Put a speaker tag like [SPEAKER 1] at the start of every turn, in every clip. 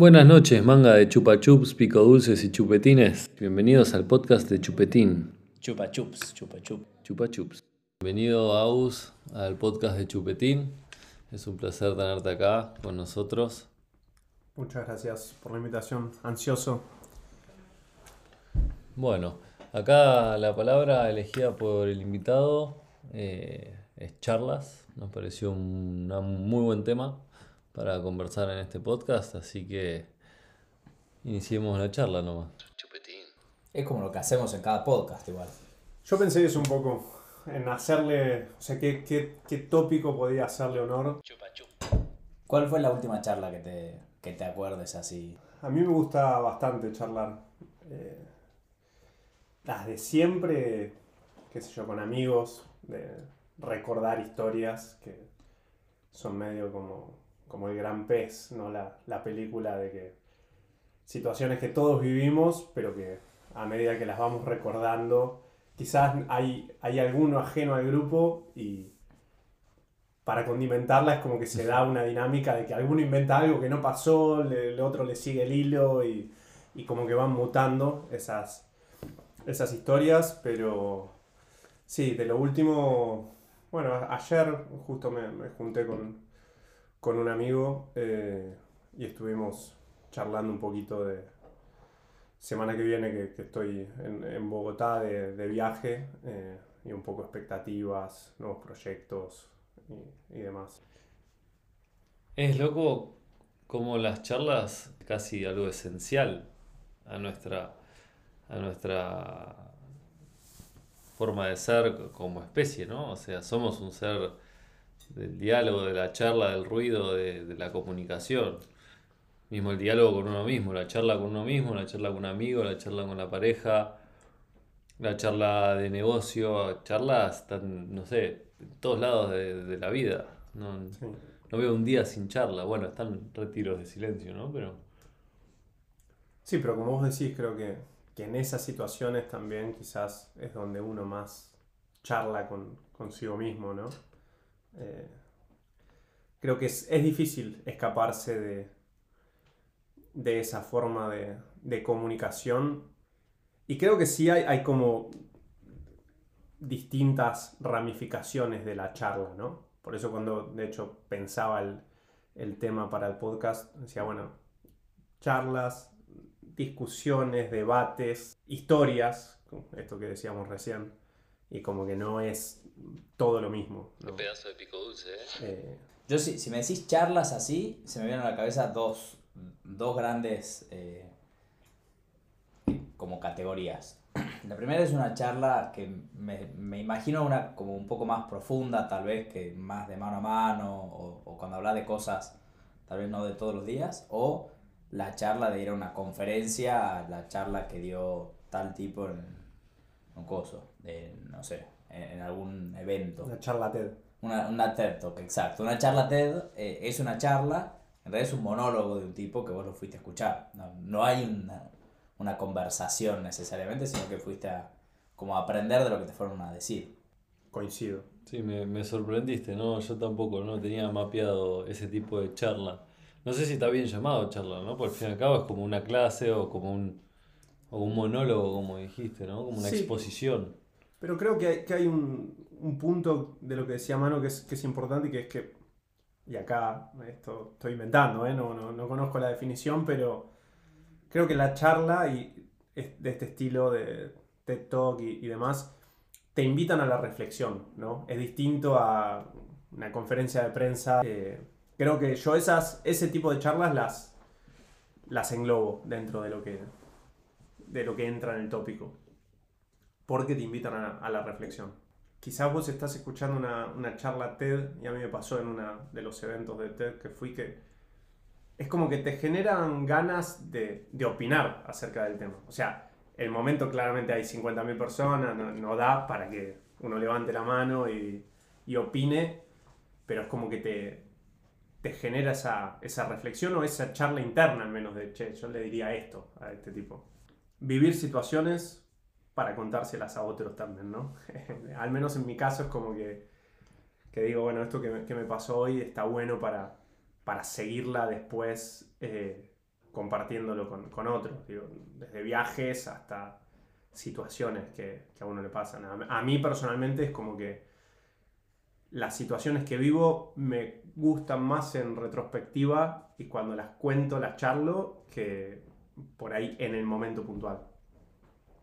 [SPEAKER 1] Buenas noches, manga de chupa chups, pico dulces y chupetines. Bienvenidos al podcast de Chupetín.
[SPEAKER 2] Chupa chups, chupa chup.
[SPEAKER 1] Chupa chups. Bienvenido, Aus, al podcast de Chupetín. Es un placer tenerte acá con nosotros.
[SPEAKER 3] Muchas gracias por la invitación. Ansioso.
[SPEAKER 1] Bueno, acá la palabra elegida por el invitado eh, es charlas. Nos pareció un, un muy buen tema para conversar en este podcast, así que iniciemos la charla nomás.
[SPEAKER 2] Chupetín. Es como lo que hacemos en cada podcast igual.
[SPEAKER 3] Yo pensé eso un poco, en hacerle, o sea, qué, qué, qué tópico podía hacerle honor.
[SPEAKER 2] Chupa chup. ¿Cuál fue la última charla que te, que te acuerdes así?
[SPEAKER 3] A mí me gusta bastante charlar. Eh, las de siempre, qué sé yo, con amigos, de recordar historias que son medio como, como el gran pez, ¿no? La, la película de que situaciones que todos vivimos, pero que a medida que las vamos recordando, quizás hay, hay alguno ajeno al grupo y para condimentarla es como que se da una dinámica de que alguno inventa algo que no pasó, le- el otro le sigue el hilo y, y como que van mutando esas, esas historias, pero sí, de lo último, bueno, ayer justo me, me junté con, con un amigo eh, y estuvimos charlando un poquito de semana que viene que, estoy en, en Bogotá de, de viaje eh, y un poco expectativas, nuevos proyectos y, y demás.
[SPEAKER 1] Es loco como las charlas casi algo esencial a nuestra, a nuestra forma de ser como especie, ¿no? O sea, somos un ser del diálogo, de la charla, del ruido, de, de la comunicación. Mismo el diálogo con uno mismo, la charla con uno mismo, la charla con un amigo, la charla con la pareja, la charla de negocio, charlas están, no sé, en todos lados de, de la vida. No,
[SPEAKER 3] Sí.
[SPEAKER 1] no veo un día sin charla. Bueno, están retiros de silencio, ¿no? Pero
[SPEAKER 3] Sí, pero como vos decís, creo que, que en esas situaciones también quizás es donde uno más charla con, consigo mismo, ¿no? Eh, creo que es, es difícil escaparse de, de esa forma de, de comunicación. Y creo que sí hay, hay como distintas ramificaciones de la charla, ¿no? Por eso cuando de hecho pensaba el, el tema para el podcast, decía, bueno, charlas, discusiones, debates, historias, esto que decíamos recién, y como que no es todo lo mismo. ¿no?
[SPEAKER 1] pedazo de pico dulce, ¿eh?
[SPEAKER 3] Eh,
[SPEAKER 2] Yo si, si me decís charlas así, se me vienen a la cabeza dos, dos grandes eh, como categorías. La primera es una charla que me, me imagino una como un poco más profunda, tal vez, que más de mano a mano, o, o cuando hablas de cosas, tal vez no de todos los días, o la charla de ir a una conferencia, la charla que dio tal tipo en un coso, no sé, en, en algún evento.
[SPEAKER 3] una charla TED.
[SPEAKER 2] Una, una TED Talk, exacto. Una charla TED eh, es una charla, en realidad es un monólogo de un tipo que vos lo fuiste a escuchar. No, no hay una, una conversación necesariamente, sino que fuiste a como a aprender de lo que te fueron a decir.
[SPEAKER 3] Coincido.
[SPEAKER 1] Sí, me, me sorprendiste, ¿no? Yo tampoco no tenía mapeado ese tipo de charla. No sé si está bien llamado charla, ¿no? Porque al fin y al cabo es como una clase o como un, o un monólogo, como dijiste, ¿no? Como una
[SPEAKER 3] Sí.
[SPEAKER 1] exposición.
[SPEAKER 3] Pero creo que hay, que hay un, un punto de lo que decía Mano que es, que es importante y que es que, y acá esto estoy inventando, ¿eh? no, no, no conozco la definición, pero creo que la charla y de este estilo de TED Talk y, y demás te invitan a la reflexión, ¿no? Es distinto a una conferencia de prensa. eh, creo que yo esas, ese tipo de charlas las, las englobo dentro de lo que, de lo que entra en el tópico porque te invitan a, la reflexión. Quizás vos estás escuchando una, una charla TED, y a mí me pasó en uno de los eventos de TED que fui, que es como que te generan ganas de, de opinar acerca del tema. O sea, el momento claramente hay 50.000 personas, no, no da para que uno levante la mano y, y opine, pero es como que te, te genera esa, esa reflexión o esa charla interna al menos de, che, yo le diría esto a este tipo. Vivir situaciones para contárselas a otros también, ¿no? Al menos en mi caso es como que, que digo, bueno, esto que me, que me pasó hoy está bueno para, para seguirla después eh, compartiéndolo con, con otros, digo, desde viajes hasta situaciones que, que a uno le pasan. A, a mí personalmente es como que las situaciones que vivo me gustan más en retrospectiva y cuando las cuento, las charlo, que por ahí en el momento puntual.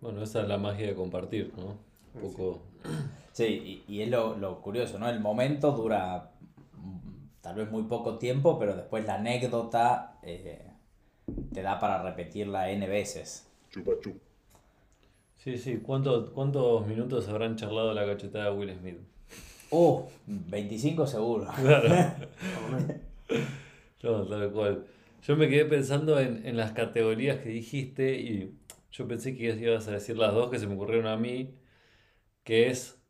[SPEAKER 1] Bueno, esa es la magia de compartir, ¿no? Un poco...
[SPEAKER 2] Sí, y, y es lo, lo curioso, ¿no? El momento dura mm, tal vez muy poco tiempo, pero después la anécdota eh, te da para repetirla N veces.
[SPEAKER 4] Chupa chup.
[SPEAKER 1] Sí, sí. ¿Cuánto- ¿Cuántos minutos habrán charlado la cachetada de Will Smith?
[SPEAKER 2] Uh, 25 seguro.
[SPEAKER 1] Claro. No, tal cual. Yo me quedé pensando en, en las categorías que dijiste y yo pensé que ibas a decir las dos que se me ocurrieron a mí, que es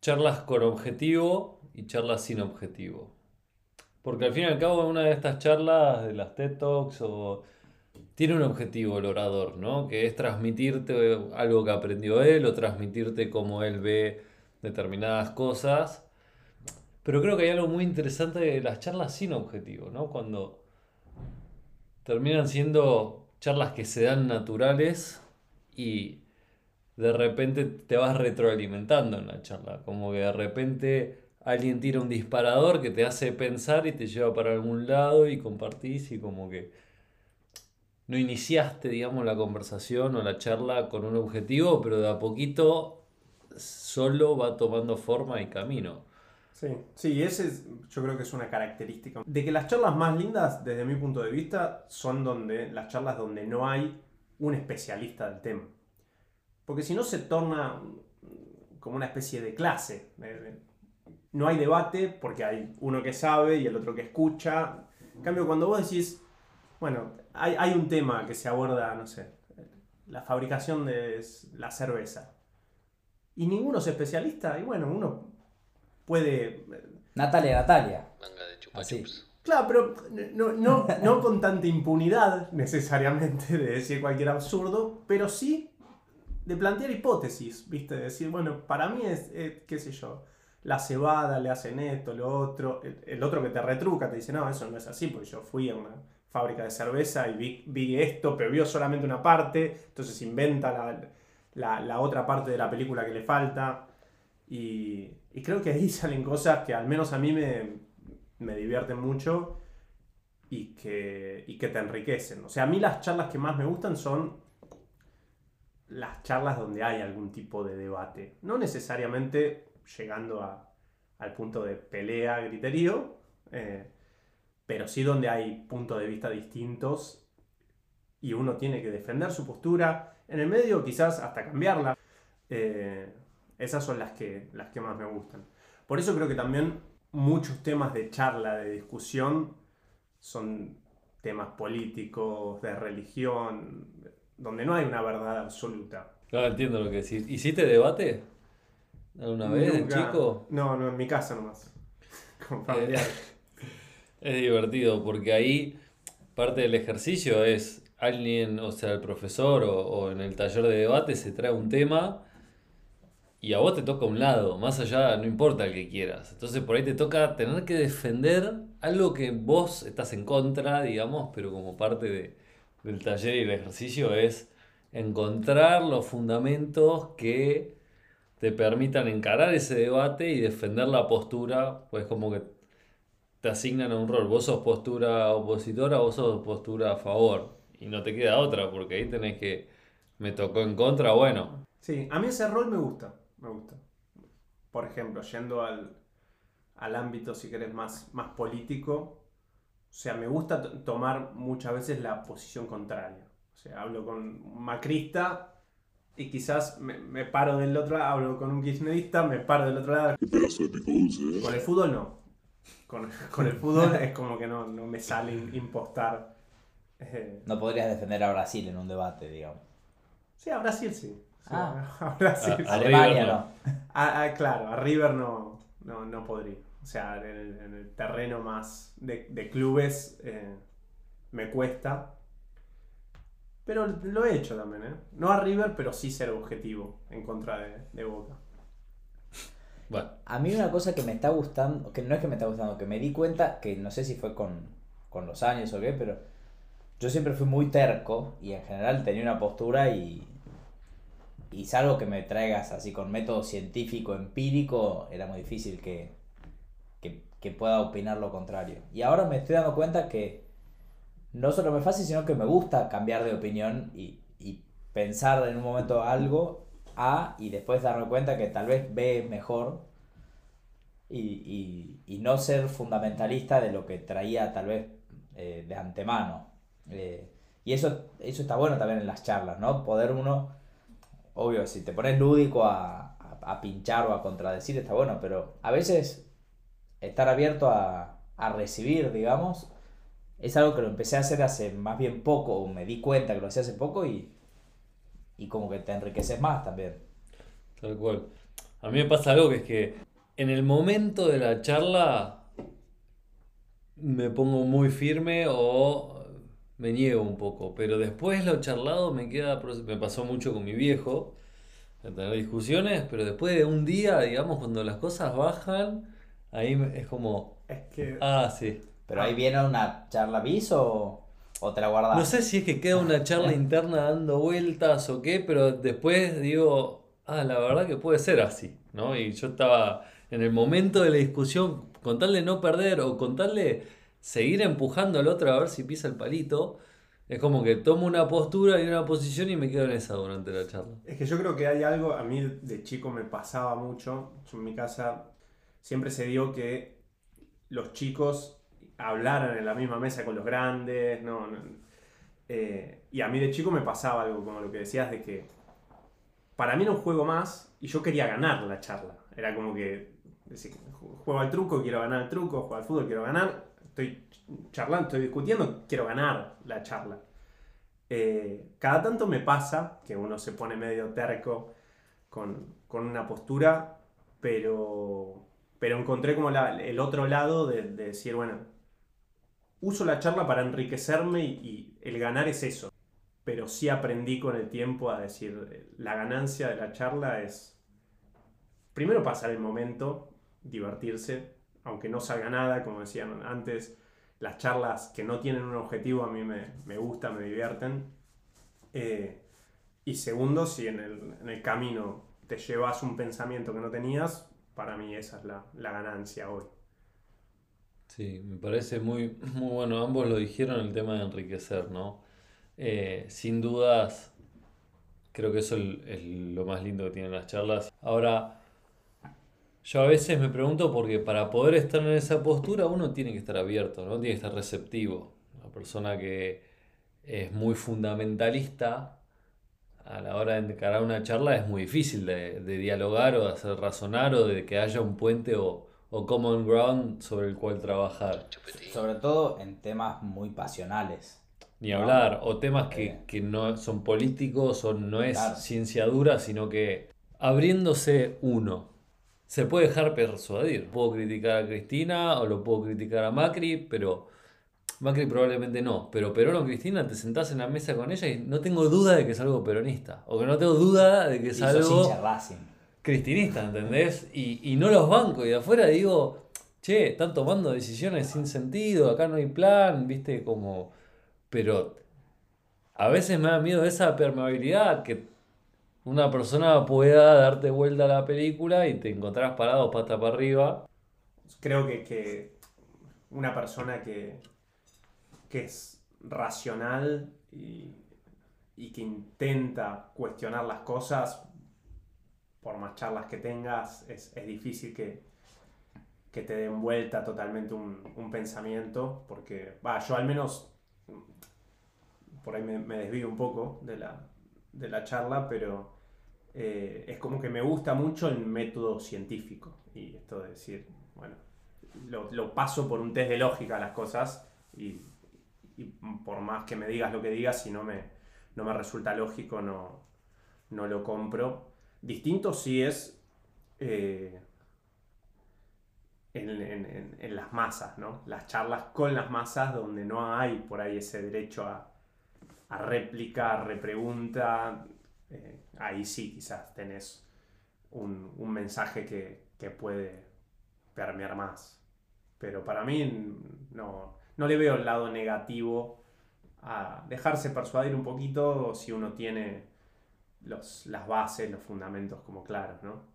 [SPEAKER 1] charlas con objetivo y charlas sin objetivo. Porque al fin y al cabo una de estas charlas de las TED Talks o tiene un objetivo el orador, ¿no? Que es transmitirte algo que aprendió él o transmitirte cómo él ve determinadas cosas. Pero creo que hay algo muy interesante de las charlas sin objetivo, ¿no? Cuando terminan siendo charlas que se dan naturales y de repente te vas retroalimentando en la charla. Como que de repente alguien tira un disparador que te hace pensar y te lleva para algún lado y compartís y como que no iniciaste, digamos, la conversación o la charla con un objetivo, pero de a poquito solo va tomando forma y camino.
[SPEAKER 3] Sí, sí, ese es, yo creo que es una característica. De que las charlas más lindas, desde mi punto de vista, son donde las charlas donde no hay un especialista del tema. Porque si no se torna como una especie de clase. No hay debate porque hay uno que sabe y el otro que escucha. En cambio, cuando vos decís, bueno, hay, hay un tema que se aborda, no sé, la fabricación de la cerveza. Y ninguno es especialista, y bueno, uno puede
[SPEAKER 2] Natalia, Natalia.
[SPEAKER 1] Manga de chupa
[SPEAKER 2] Así.
[SPEAKER 1] chups.
[SPEAKER 3] Claro, pero no, no, no con tanta impunidad necesariamente de decir cualquier absurdo, pero sí de plantear hipótesis, ¿viste? De decir, bueno, para mí es, eh, qué sé yo, la cebada, le hacen esto, lo otro, el, el otro que te retruca te dice, no, eso no es así, porque yo fui a una fábrica de cerveza y vi, vi esto, pero vio solamente una parte, entonces inventa la, la- la otra parte de la película que le falta. Y, creo que ahí salen cosas que al menos a mí me, me divierten mucho y que, y que te enriquecen. O sea, a mí las charlas que más me gustan son las charlas donde hay algún tipo de debate. No necesariamente llegando al punto de pelea, griterío, eh, pero sí donde hay puntos de vista distintos y uno tiene que defender su postura. En el medio quizás hasta cambiarla. Eh, esas son las que, las que más me gustan. Por eso creo que también muchos temas de charla, de discusión, son temas políticos, de religión, donde no hay una verdad absoluta.
[SPEAKER 1] Claro, entiendo lo que decís. ¿Hiciste debate? ¿Alguna vez de
[SPEAKER 3] Nunca-
[SPEAKER 1] chico?
[SPEAKER 3] No, no, en mi casa nomás. Con familiares.
[SPEAKER 1] Es divertido porque ahí parte del ejercicio es alguien, o sea, el profesor o, o en el taller de debate se trae un tema y a vos te toca un lado, más allá, no importa el que quieras. Entonces por ahí te toca tener que defender algo que vos estás en contra, digamos, pero como parte de- del taller y el ejercicio es encontrar los fundamentos que te permitan encarar ese debate y defender la postura, pues como que te asignan a un rol. Vos sos postura opositora, vos sos postura a favor. Y no te queda otra, porque ahí tenés que. Me tocó en contra, bueno.
[SPEAKER 3] Sí, a mí ese rol me gusta, me gusta. Por ejemplo, yendo al, al ámbito, si querés, más, más político, o sea, me gusta t- tomar muchas veces la posición contraria. O sea, hablo con un macrista y quizás me, me paro del otro lado, hablo con un kirchnerista, me paro del otro lado.
[SPEAKER 4] Qué pedazo de pico dulce, ¿eh?
[SPEAKER 3] Con el fútbol no. Con, con el fútbol es como que no, no me sale impostar. eh,
[SPEAKER 2] No podrías defender a Brasil en un debate, digamos.
[SPEAKER 3] sí, a Brasil sí. Sí,
[SPEAKER 2] Ah.
[SPEAKER 3] a Brasil
[SPEAKER 1] A-
[SPEAKER 3] sí.
[SPEAKER 1] a
[SPEAKER 2] Alemania
[SPEAKER 1] River
[SPEAKER 2] no.
[SPEAKER 1] no.
[SPEAKER 3] Ah, ah, claro, a River no, no, no podría. O sea, en el, en el terreno más de, de clubes eh, me cuesta. Pero lo he hecho también, ¿eh? No a River, pero sí ser objetivo en contra de, de Boca.
[SPEAKER 1] Bueno,
[SPEAKER 2] A mí una cosa que me está gustando, que no es que me está gustando, que me di cuenta, que no sé si fue con, con los años o qué, pero yo siempre fui muy terco y en general tenía una postura y, y salvo que me traigas así con método científico, empírico, era muy difícil que, que, que pueda opinar lo contrario. Y ahora me estoy dando cuenta que no solo me es fácil, sino que me gusta cambiar de opinión y, y pensar en un momento algo A y después darme cuenta que tal vez B mejor y, y, y no ser fundamentalista de lo que traía tal vez eh, de antemano. Eh, y eso, eso está bueno también en las charlas, ¿no? Poder uno, obvio, si te pones lúdico a, a, a pinchar o a contradecir está bueno, pero a veces estar abierto a, a recibir, digamos, es algo que lo empecé a hacer hace más bien poco, o me di cuenta que lo hacía hace poco y, y como que te enriqueces más también.
[SPEAKER 1] Tal cual. A mí me pasa algo que es que en el momento de la charla me pongo muy firme o me niego un poco, pero después lo charlado me queda, me pasó mucho con mi viejo, de tener discusiones, pero después de un día, digamos, cuando las cosas bajan, ahí es como,
[SPEAKER 3] Es que
[SPEAKER 1] ah, sí.
[SPEAKER 2] Pero ahí viene una charla bis o, o te la guardas.
[SPEAKER 1] No sé si es que queda una charla interna dando vueltas o qué, pero después digo, ah, la verdad que puede ser así, ¿no? Y yo estaba en el momento de la discusión, con tal de no perder o con tal de seguir empujando al otro a ver si pisa el palito, es como que tomo una postura y una posición y me quedo en esa durante la charla.
[SPEAKER 3] Es que yo creo que hay algo, a mí de chico me pasaba mucho, yo en mi casa siempre se dio que los chicos hablaran en la misma mesa con los grandes, no, eh, y a mí de chico me pasaba algo como lo que decías de que para mí era un juego más y yo quería ganar la charla, era como que juego al truco, quiero ganar el truco, juego al fútbol, quiero ganar, estoy charlando, estoy discutiendo, quiero ganar la charla. Eh, cada tanto me pasa que uno se pone medio terco con, con una postura, pero, pero encontré como el otro lado de, de decir, bueno, uso la charla para enriquecerme y, y el ganar es eso. Pero sí aprendí con el tiempo a decir, la ganancia de la charla es, primero pasar el momento, divertirse, aunque no salga nada, como decían antes, las charlas que no tienen un objetivo a mí me, me gustan, me divierten. Eh, y segundo, si en el, en el camino te llevas un pensamiento que no tenías, para mí esa es la, la ganancia hoy.
[SPEAKER 1] Sí, me parece muy, muy bueno. Ambos lo dijeron el tema de enriquecer, ¿no? Eh, sin dudas, creo que eso es, es lo más lindo que tienen las charlas. Ahora, yo a veces me pregunto porque para poder estar en esa postura uno tiene que estar abierto, ¿no? Tiene que estar receptivo. Una persona que es muy fundamentalista a la hora de encarar una charla es muy difícil de, de dialogar o de hacer razonar o de que haya un puente o, o common ground sobre el cual trabajar.
[SPEAKER 2] Sobre todo en temas muy pasionales.
[SPEAKER 1] Ni
[SPEAKER 2] No.
[SPEAKER 1] hablar, o temas que,
[SPEAKER 2] Eh.
[SPEAKER 1] que no son políticos o no es
[SPEAKER 2] Claro.
[SPEAKER 1] ciencia dura, sino que abriéndose uno, se puede dejar persuadir. Puedo criticar a Cristina o lo puedo criticar a Macri, pero Macri probablemente no. Pero Perón o Cristina te sentás en la mesa con ella y no tengo duda de que es algo peronista. O que no tengo duda de que es algo cristinista, ¿entendés? Y, y no los bancos. Y de afuera digo, che, están tomando decisiones sin sentido, acá no hay plan, viste, como... Pero a veces me da miedo esa permeabilidad que una persona pueda darte vuelta a la película y te encontrás parado pata para arriba.
[SPEAKER 3] Creo que, que una persona que, que es racional y, y que intenta cuestionar las cosas, por más charlas que tengas, es, es difícil que, que te den vuelta totalmente un, un pensamiento, porque, va, yo al menos, por ahí me, me desvío un poco de la, de la charla, pero eh, es como que me gusta mucho el método científico, y esto de decir, bueno, lo, lo paso por un test de lógica a las cosas, y, y por más que me digas lo que digas, si no me, no me resulta lógico, no, no lo compro. Distinto sí es eh, en, en- en- en las masas, ¿no? Las charlas con las masas donde no hay por ahí ese derecho a, a réplica, a repregunta. eh, ahí sí quizás tenés un, un mensaje que, que puede permear más. Pero para mí no, no le veo el lado negativo a dejarse persuadir un poquito si uno tiene los, las bases, los fundamentos como claros, ¿no?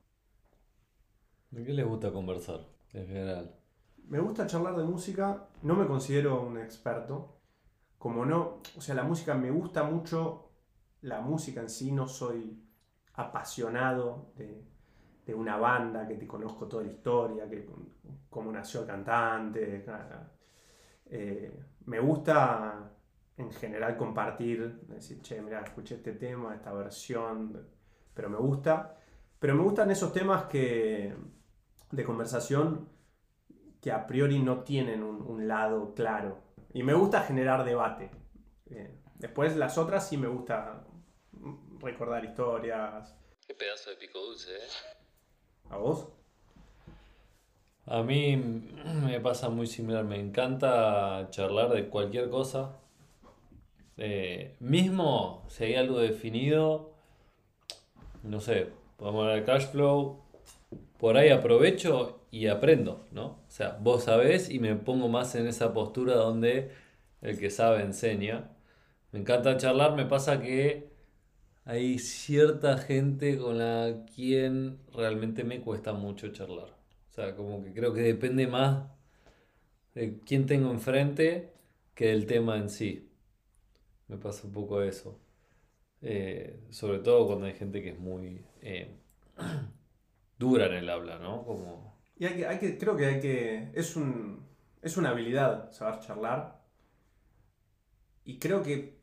[SPEAKER 1] ¿De qué les gusta conversar en general?
[SPEAKER 3] Me gusta charlar de música, no me considero un experto, como no, o sea, la música me gusta mucho, la música en sí, no soy apasionado de, de una banda que te conozco toda la historia, que cómo nació el cantante. Eh, me gusta en general compartir, decir, che, mira, escuché este tema, esta versión, pero me gusta. Pero me gustan esos temas que, de conversación que a priori no tienen un, lado claro. Y me gusta generar debate. Eh, después las otras sí me gusta recordar historias.
[SPEAKER 1] Qué pedazo de pico dulce, ¿eh?
[SPEAKER 3] ¿A vos?
[SPEAKER 1] A mí me pasa muy similar, me encanta charlar de cualquier cosa. Eh, mismo si hay algo definido, no sé, podemos hablar de cash flow, por ahí aprovecho y aprendo, ¿no? O sea, vos sabés y me pongo más en esa postura donde el que sabe enseña. Me encanta charlar, me pasa que hay cierta gente con la quien realmente me cuesta mucho charlar. O sea, como que creo que depende más de quién tengo enfrente que del tema en sí. Me pasa un poco eso. Eh, sobre todo cuando hay gente que es muy eh, dura en el habla, ¿no? Como...
[SPEAKER 3] Y hay que, hay que, creo que hay que. Es, un, es una habilidad saber charlar. Y creo que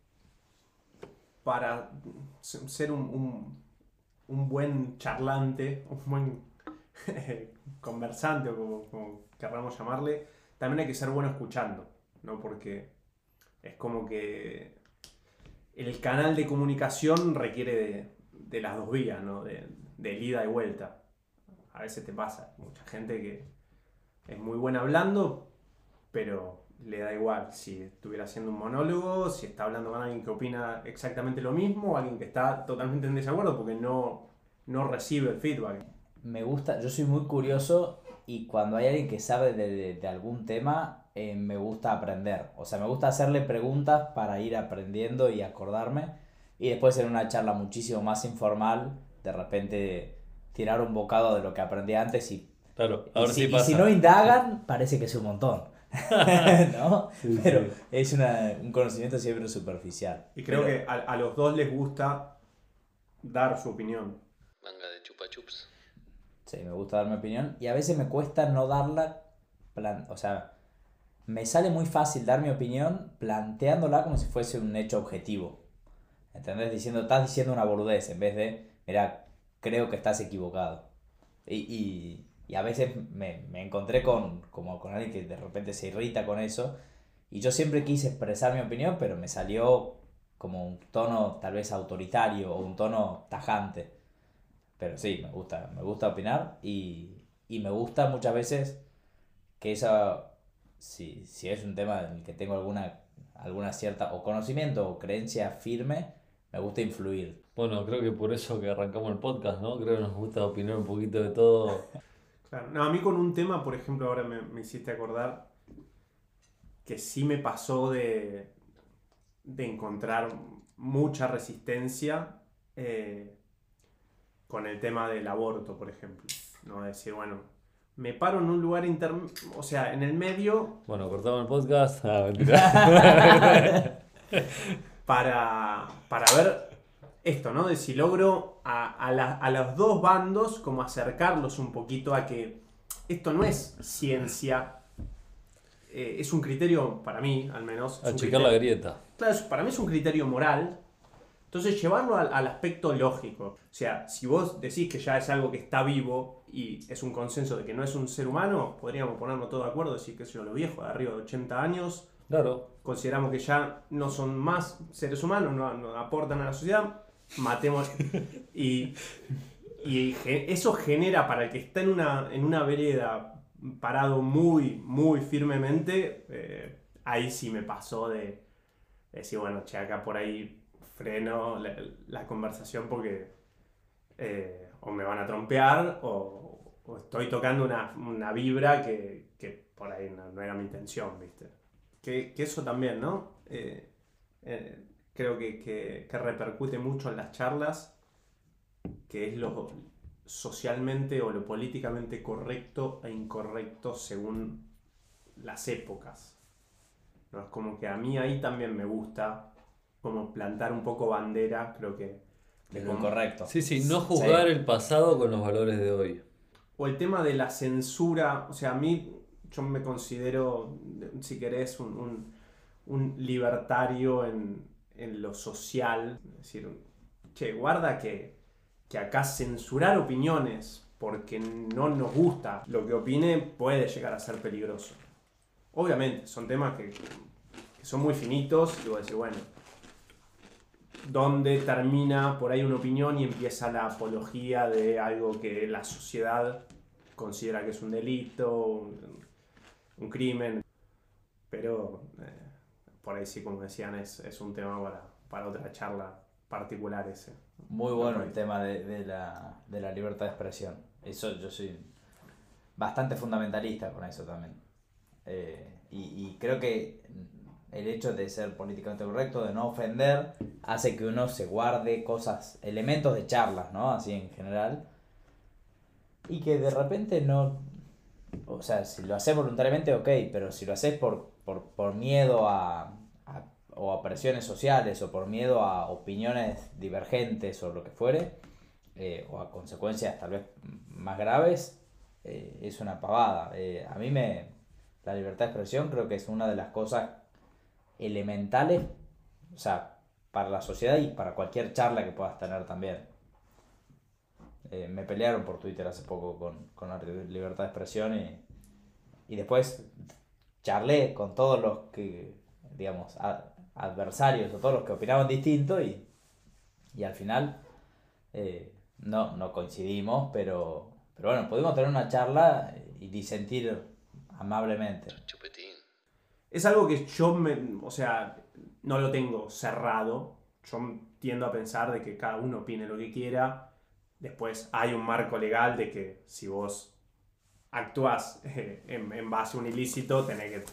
[SPEAKER 3] para ser un, buen charlante, un buen conversante o como, querramos llamarle, también hay que ser bueno escuchando, ¿no? Porque es como que el canal de comunicación requiere de, las dos vías, ¿no? De, de ida y vuelta. A veces te pasa, mucha gente que es muy buena hablando, pero le da igual si estuviera haciendo un monólogo, si está hablando con alguien que opina exactamente lo mismo o alguien que está totalmente en desacuerdo porque no, no recibe el feedback.
[SPEAKER 2] Me gusta, yo soy muy curioso y cuando hay alguien que sabe de, de, algún tema, eh, me gusta aprender. O sea, me gusta hacerle preguntas para ir aprendiendo y acordarme. Y después en una charla muchísimo más informal, de repente tirar un bocado de lo que aprendí antes y...
[SPEAKER 1] Claro,
[SPEAKER 2] y si, y si no indagan, parece que es un montón. ¿no? Pero es un conocimiento siempre superficial.
[SPEAKER 3] Y creo que a, los dos les gusta dar su opinión.
[SPEAKER 1] Manga de chupa chups.
[SPEAKER 2] Sí, me gusta dar mi opinión. Y a veces me cuesta no darla. Plan o sea, me sale muy fácil dar mi opinión planteándola como si fuese un hecho objetivo. ¿Entendés? Diciendo, estás diciendo una boludez en vez de, mira, creo que estás equivocado. y y a veces me, me encontré con, como con alguien que de repente se irrita con eso. Y yo siempre quise expresar mi opinión, pero me salió como un tono tal vez autoritario o un tono tajante. Pero sí, me gusta, me gusta opinar y, y me gusta muchas veces que eso, si, si es un tema en el que tengo alguna, alguna cierta o conocimiento o creencia firme, me gusta influir.
[SPEAKER 1] Bueno, creo que por eso que arrancamos el podcast, ¿no? Creo que nos gusta opinar un poquito de todo.
[SPEAKER 3] No, a mí con un tema, por ejemplo, ahora me, hiciste acordar que sí me pasó de, de encontrar mucha resistencia eh, con el tema del aborto, por ejemplo. ¿no? Decir, bueno, me paro en un lugar intermedio, o sea, en el medio.
[SPEAKER 1] Bueno, cortamos el podcast. Ah,
[SPEAKER 3] para, para ver esto, ¿no? De si logro a, a, los dos bandos como acercarlos un poquito a que esto no es ciencia, eh, es un criterio, para mí al menos...
[SPEAKER 1] Achicar la grieta.
[SPEAKER 3] Claro, para mí es un criterio moral. Entonces llevarlo al, al, aspecto lógico. O sea, si vos decís que ya es algo que está vivo y es un consenso de que no es un ser humano, podríamos ponernos todos de acuerdo, decir que son los viejos de arriba de 80 años.
[SPEAKER 1] Claro.
[SPEAKER 3] Consideramos que ya no son más seres humanos, no aportan a la sociedad matemos. y, y eso genera para el que está en una, en una vereda parado muy, muy firmemente, eh, ahí sí me pasó de, decir, bueno, che, acá por ahí freno la, conversación porque eh, o me van a trompear o, estoy tocando una, vibra que, por ahí no, era mi intención, ¿viste? Que, eso también, ¿no? Eh, creo que, que, que repercute mucho en las charlas, que es lo socialmente o lo políticamente correcto e incorrecto según las épocas. ¿no? Es como que a mí ahí también me gusta como plantar un poco bandera, creo que...
[SPEAKER 2] De lo
[SPEAKER 3] como-
[SPEAKER 2] incorrecto.
[SPEAKER 1] Sí, sí, no juzgar
[SPEAKER 2] Sí.
[SPEAKER 1] el pasado con los valores de hoy.
[SPEAKER 3] O el tema de la censura, o sea, a mí yo me considero, si querés, un, un- un libertario en, en lo social. Es decir, che, guarda que, que acá censurar opiniones porque no nos gusta lo que opine puede llegar a ser peligroso. Obviamente, son temas que, que son muy finitos y vos decís, bueno, ¿dónde termina por ahí una opinión y empieza la apología de algo que la sociedad considera que es un delito, un, un crimen? Pero eh, por ahí sí, como decían, es, es un tema para, para otra charla particular ese.
[SPEAKER 2] Muy bueno el tema de, de la, de la libertad de expresión. Eso yo soy bastante fundamentalista con eso también. Eh, y, y creo que el hecho de ser políticamente correcto, de no ofender, hace que uno se guarde cosas, elementos de charlas, ¿no? Así en general. Y que de repente no... O sea, si lo haces voluntariamente, ok, pero si lo haces por, por, por miedo a, a- o a presiones sociales o por miedo a opiniones divergentes o lo que fuere, eh, o a consecuencias tal vez más graves, eh, es una pavada. Eh, a mí me... La libertad de expresión creo que es una de las cosas elementales, o sea, para la sociedad y para cualquier charla que puedas tener también. Eh, me pelearon por Twitter hace poco con, con la libertad de expresión y, y después charlé con todos los que, digamos, a- adversarios o todos los que opinaban distinto y, y al final eh, no, no coincidimos, pero, pero bueno, pudimos tener una charla y disentir amablemente.
[SPEAKER 3] Es algo que yo, me, o sea, no lo tengo cerrado. Yo tiendo a pensar de que cada uno opine lo que quiera. Después hay un marco legal de que si vos actúas eh, en, base a un ilícito, tenés que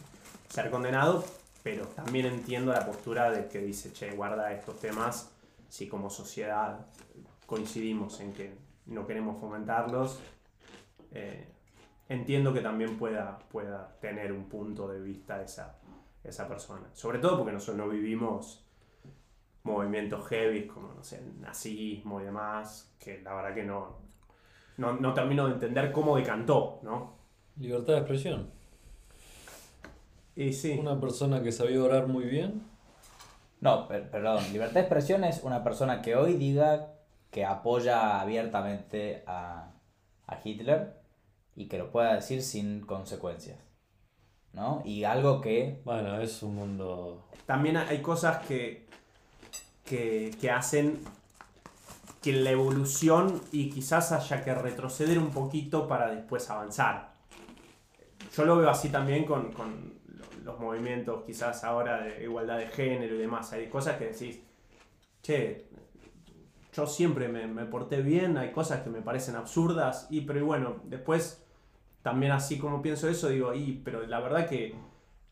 [SPEAKER 3] ser condenado. Pero también entiendo la postura de que dice, che, guarda estos temas. Si como sociedad coincidimos en que no queremos fomentarlos, eh, entiendo que también pueda, pueda tener un punto de vista esa, esa persona. Sobre todo porque nosotros no vivimos movimientos heavy como, no sé, el nazismo y demás, que la verdad que no, no, no termino de entender cómo decantó, ¿no?
[SPEAKER 1] Libertad de expresión.
[SPEAKER 3] Y sí,
[SPEAKER 1] Una persona que sabía orar muy bien.
[SPEAKER 2] No, per- perdón, libertad de expresión es una persona que hoy diga que apoya abiertamente a, a Hitler y que lo pueda decir sin consecuencias. ¿No? Y algo que
[SPEAKER 1] Bueno, es un mundo.
[SPEAKER 3] también hay cosas que, que, que hacen que la evolución y quizás haya que retroceder un poquito para después avanzar. Yo lo veo así también con, con lo- los movimientos quizás ahora de igualdad de género y demás. Hay cosas que decís, che, yo siempre me, me porté bien, hay cosas que me parecen absurdas, y pero bueno, después también así como pienso eso, digo, y pero la verdad que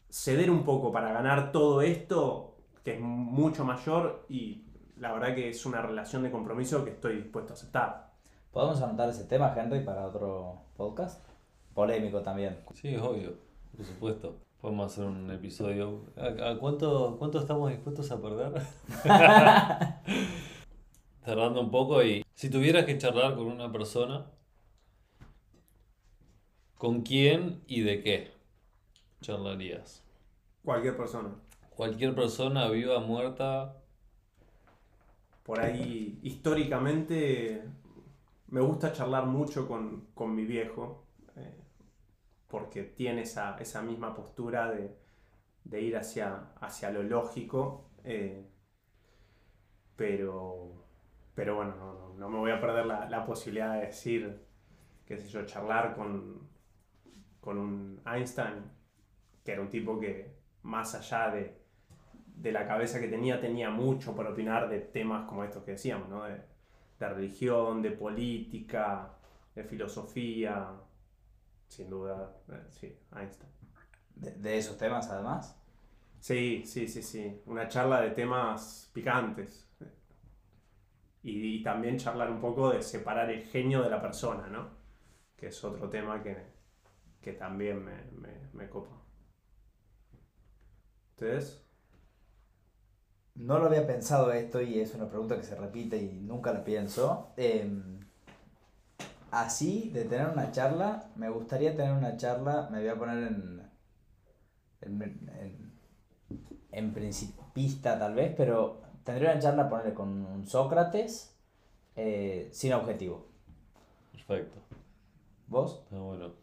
[SPEAKER 3] ceder un poco para ganar todo esto, que es mucho mayor, y la verdad que es una relación de compromiso que estoy dispuesto a aceptar.
[SPEAKER 2] podemos anotar ese tema, Henry, para otro podcast. Polémico también.
[SPEAKER 1] Sí, es obvio, por supuesto. Podemos hacer un episodio. ¿A, a cuánto, cuánto estamos dispuestos a perder? Cerrando un poco y. Si tuvieras que charlar con una persona, ¿con quién y de qué charlarías?
[SPEAKER 3] Cualquier persona.
[SPEAKER 1] Cualquier persona, viva, muerta.
[SPEAKER 3] Por ahí, históricamente, me gusta charlar mucho con, con mi viejo, eh, porque tiene esa, esa misma postura de, de ir hacia, hacia lo lógico, eh, pero, pero bueno, no, no- no me voy a perder la, la posibilidad de decir, qué sé yo, charlar con, con un Einstein, que era un tipo que más allá de, de la cabeza que tenía, tenía mucho para opinar de temas como estos que decíamos, ¿no? De, de religión, de política, de filosofía, sin duda, eh, sí, Einstein.
[SPEAKER 2] De, de esos temas, además.
[SPEAKER 3] Sí, sí, sí, sí. Una charla de temas picantes. Y, y también charlar un poco de separar el genio de la persona, ¿no? Que es otro tema que, que también me, me, me copa. ¿Ustedes?
[SPEAKER 2] No lo había pensado esto y es una pregunta que se repite y nunca la pienso. Em, así, de tener una charla, me gustaría tener una charla, me voy a poner en, en, en, en principista tal vez, pero tendría una charla, ponerle con un Sócrates eh, sin objetivo.
[SPEAKER 1] Perfecto.
[SPEAKER 2] ¿Vos?
[SPEAKER 1] Bueno.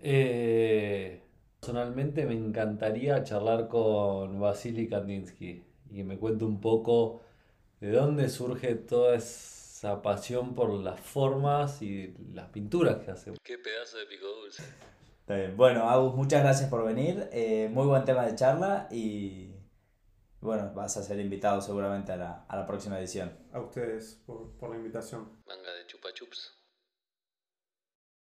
[SPEAKER 1] Eh, personalmente me encantaría charlar con Vasily Kandinsky y que me cuente un poco de dónde surge toda esa pasión por las formas y las pinturas que hace. Qué pedazo de pico dulce.
[SPEAKER 2] Está bien. Bueno, Agus, muchas gracias por venir. Eh, muy buen tema de charla y bueno, vas a ser invitado seguramente a la, a la próxima edición.
[SPEAKER 3] A ustedes por, por la invitación.
[SPEAKER 1] Manga de chupa chups.